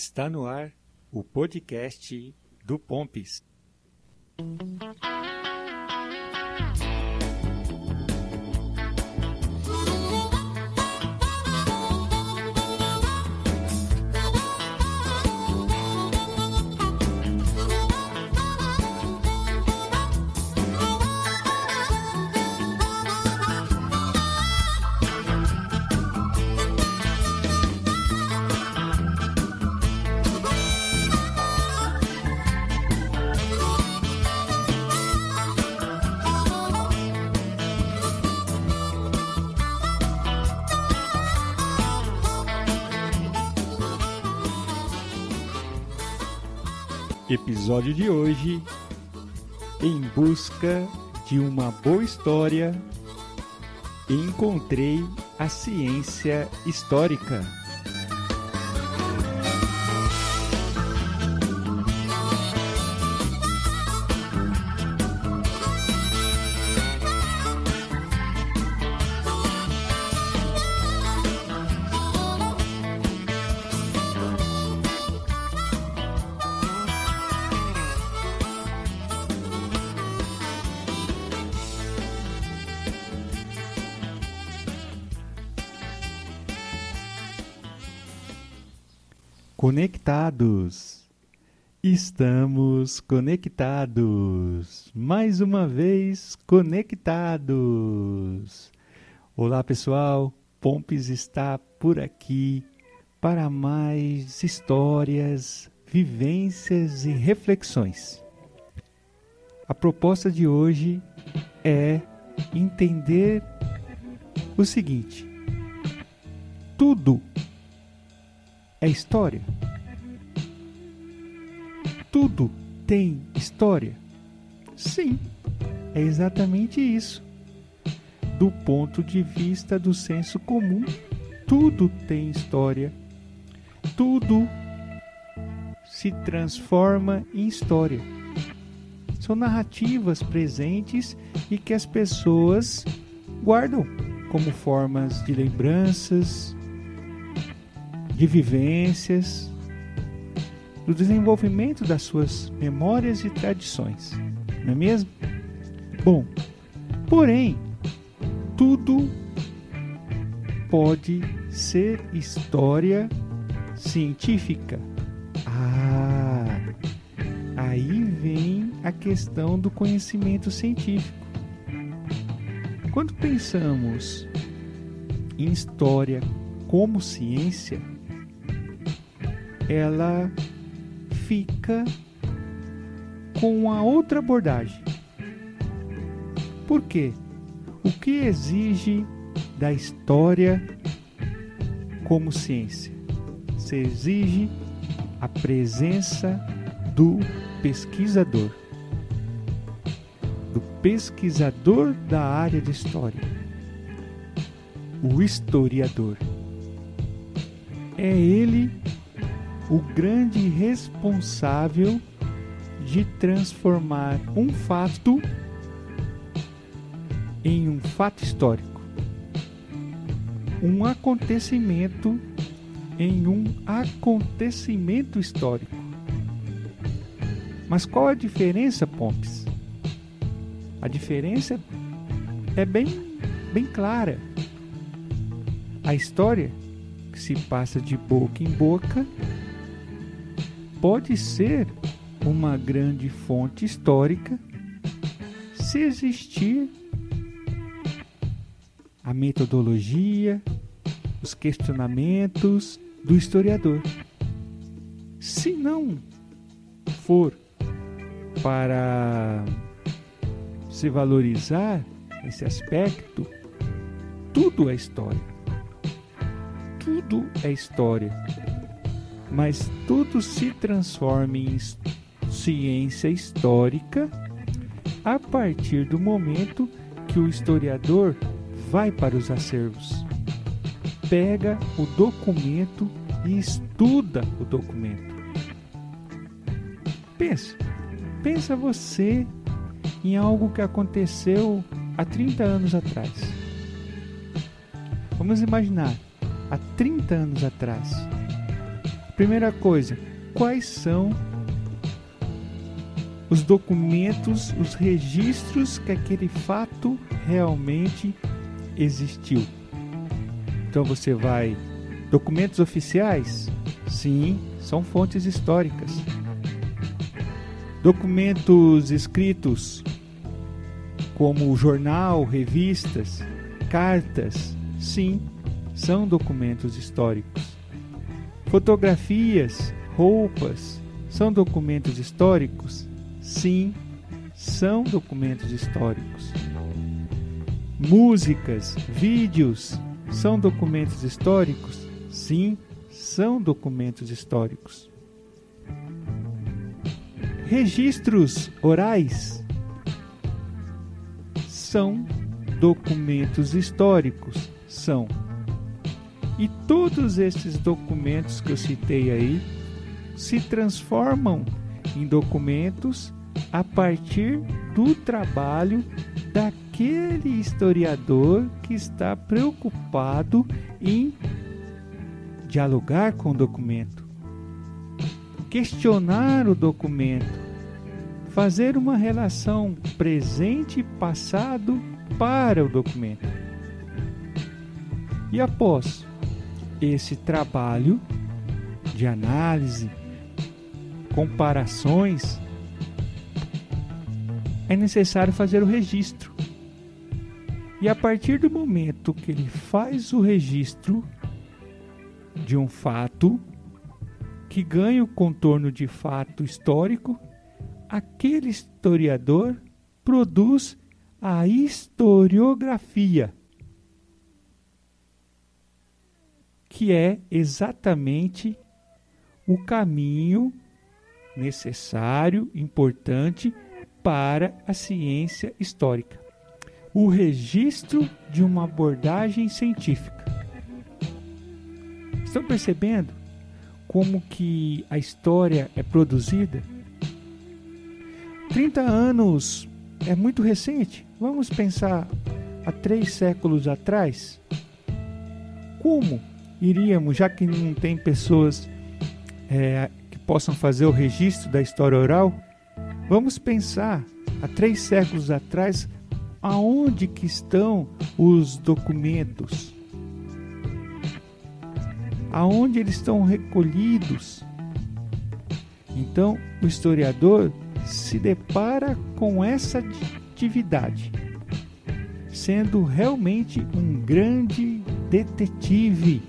Está no ar o podcast do Pompis. Episódio de hoje: Em busca de uma boa história, encontrei a ciência histórica. Conectados. Estamos conectados. Mais uma vez conectados. Olá, pessoal. Pompes está por aqui para mais histórias, vivências e reflexões. A proposta de hoje é entender o seguinte: tudo é história. Tudo tem história? Sim, é exatamente isso. Do ponto de vista do senso comum, tudo tem história. Tudo se transforma em história. São narrativas presentes e que as pessoas guardam como formas de lembranças, de vivências, do desenvolvimento das suas memórias e tradições, não é mesmo? Bom, porém, tudo pode ser história científica. Ah, aí vem a questão do conhecimento científico. Quando pensamos em história como ciência, ela fica com uma outra abordagem. Por quê? O que exige da história como ciência? Se exige a presença do pesquisador, do pesquisador da área de história, o historiador. É ele o grande responsável de transformar um fato em um fato histórico, um acontecimento em um acontecimento histórico. Mas qual a diferença, Pompes? A diferença é bem, bem clara. A história que se passa de boca em boca pode ser uma grande fonte histórica se existir a metodologia, os questionamentos do historiador. Se não for para se valorizar esse aspecto, tudo é história. Tudo é história mas tudo se transforma em ciência histórica a partir do momento que o historiador vai para os acervos, pega o documento e estuda o documento. Pensa, pensa você em algo que aconteceu há 30 anos atrás. Vamos imaginar, há 30 anos atrás Primeira coisa, quais são os documentos, os registros que aquele fato realmente existiu. Então você vai documentos oficiais? Sim, são fontes históricas. Documentos escritos como jornal, revistas, cartas? Sim, são documentos históricos. Fotografias, roupas, são documentos históricos? Sim, são documentos históricos. Músicas, vídeos, são documentos históricos? Sim, são documentos históricos. Registros orais são documentos históricos? São. E todos esses documentos que eu citei aí se transformam em documentos a partir do trabalho daquele historiador que está preocupado em dialogar com o documento, questionar o documento, fazer uma relação presente e passado para o documento. E após esse trabalho de análise, comparações, é necessário fazer o registro. E a partir do momento que ele faz o registro de um fato que ganha o contorno de fato histórico, aquele historiador produz a historiografia, que é exatamente o caminho necessário, importante para a ciência histórica. O registro de uma abordagem científica. Estão percebendo como que a história é produzida? 30 anos é muito recente. Vamos pensar há três séculos atrás. Como iríamos, já que não tem pessoas é, que possam fazer o registro da história oral, Vamos pensar há três séculos atrás aonde que estão os documentos? Aonde eles estão recolhidos? Então, o historiador se depara com essa atividade, sendo realmente um grande detetive,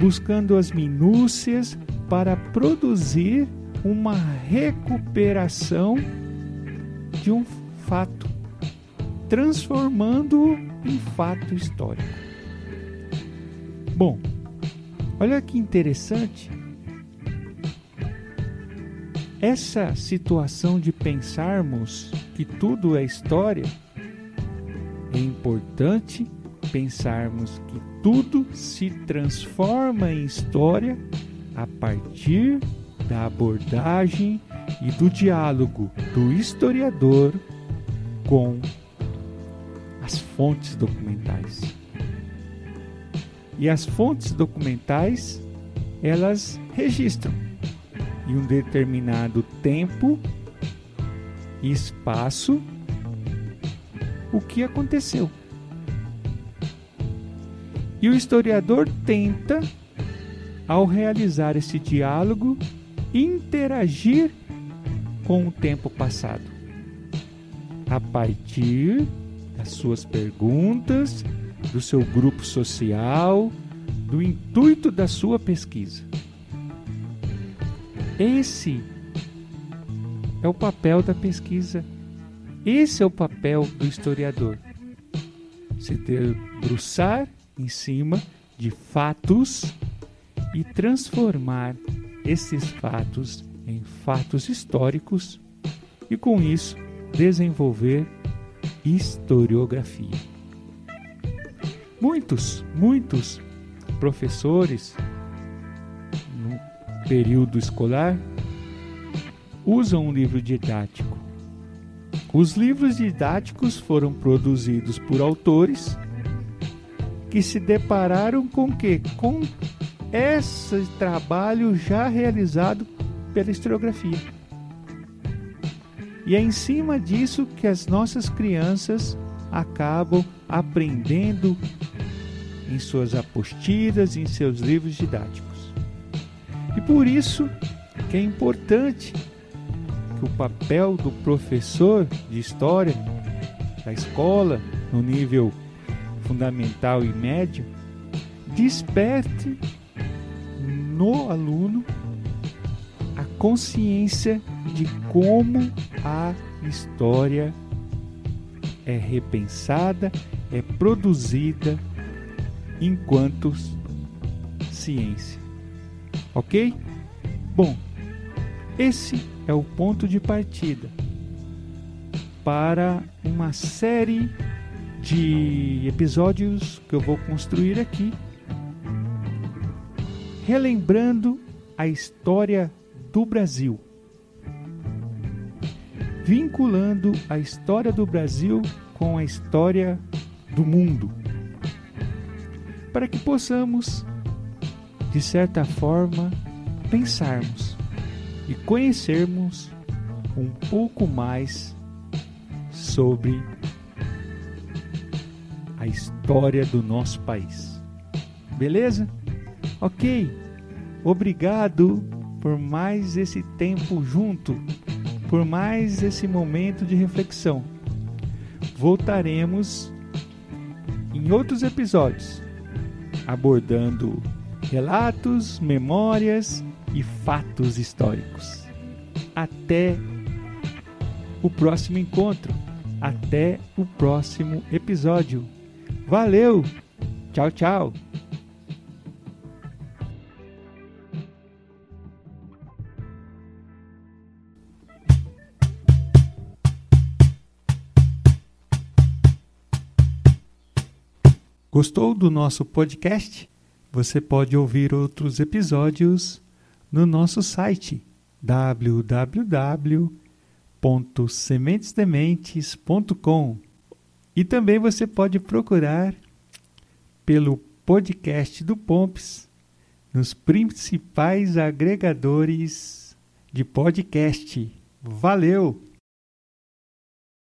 buscando as minúcias para produzir uma recuperação de um fato, transformando-o em fato histórico. Bom, olha que interessante. Essa situação de pensarmos que tudo é história é importante pensarmos que tudo se transforma em história a partir da abordagem e do diálogo do historiador com as fontes documentais. E as fontes documentais, elas registram em um determinado tempo e espaço o que aconteceu. E o historiador tenta, ao realizar esse diálogo, interagir com o tempo passado. A partir das suas perguntas, do seu grupo social, do intuito da sua pesquisa. Esse é o papel da pesquisa. Esse é o papel do historiador. Se debruçar em cima de fatos e transformar esses fatos em fatos históricos e, com isso, desenvolver historiografia. Muitos, muitos professores no período escolar usam um livro didático. Os livros didáticos foram produzidos por autores que se depararam com que com esse trabalho já realizado pela historiografia. E é em cima disso que as nossas crianças acabam aprendendo em suas apostilas, em seus livros didáticos. E por isso que é importante que o papel do professor de história da escola, no nível fundamental e médio, desperte no aluno a consciência de como a história é repensada, é produzida enquanto ciência. Ok? Bom, esse é o ponto de partida para uma série de episódios que eu vou construir aqui, relembrando a história do Brasil, vinculando a história do Brasil com a história do mundo, para que possamos, de certa forma, pensarmos e conhecermos um pouco mais sobre a história do nosso país. Beleza? Ok. Obrigado por mais esse tempo junto, por mais esse momento de reflexão. Voltaremos em outros episódios abordando relatos, memórias e fatos históricos. Até o próximo encontro. Até o próximo episódio. Valeu! Tchau, tchau! Gostou do nosso podcast? Você pode ouvir outros episódios no nosso site www.sementesdementes.com e também você pode procurar pelo podcast do Pomps nos principais agregadores de podcast. Valeu!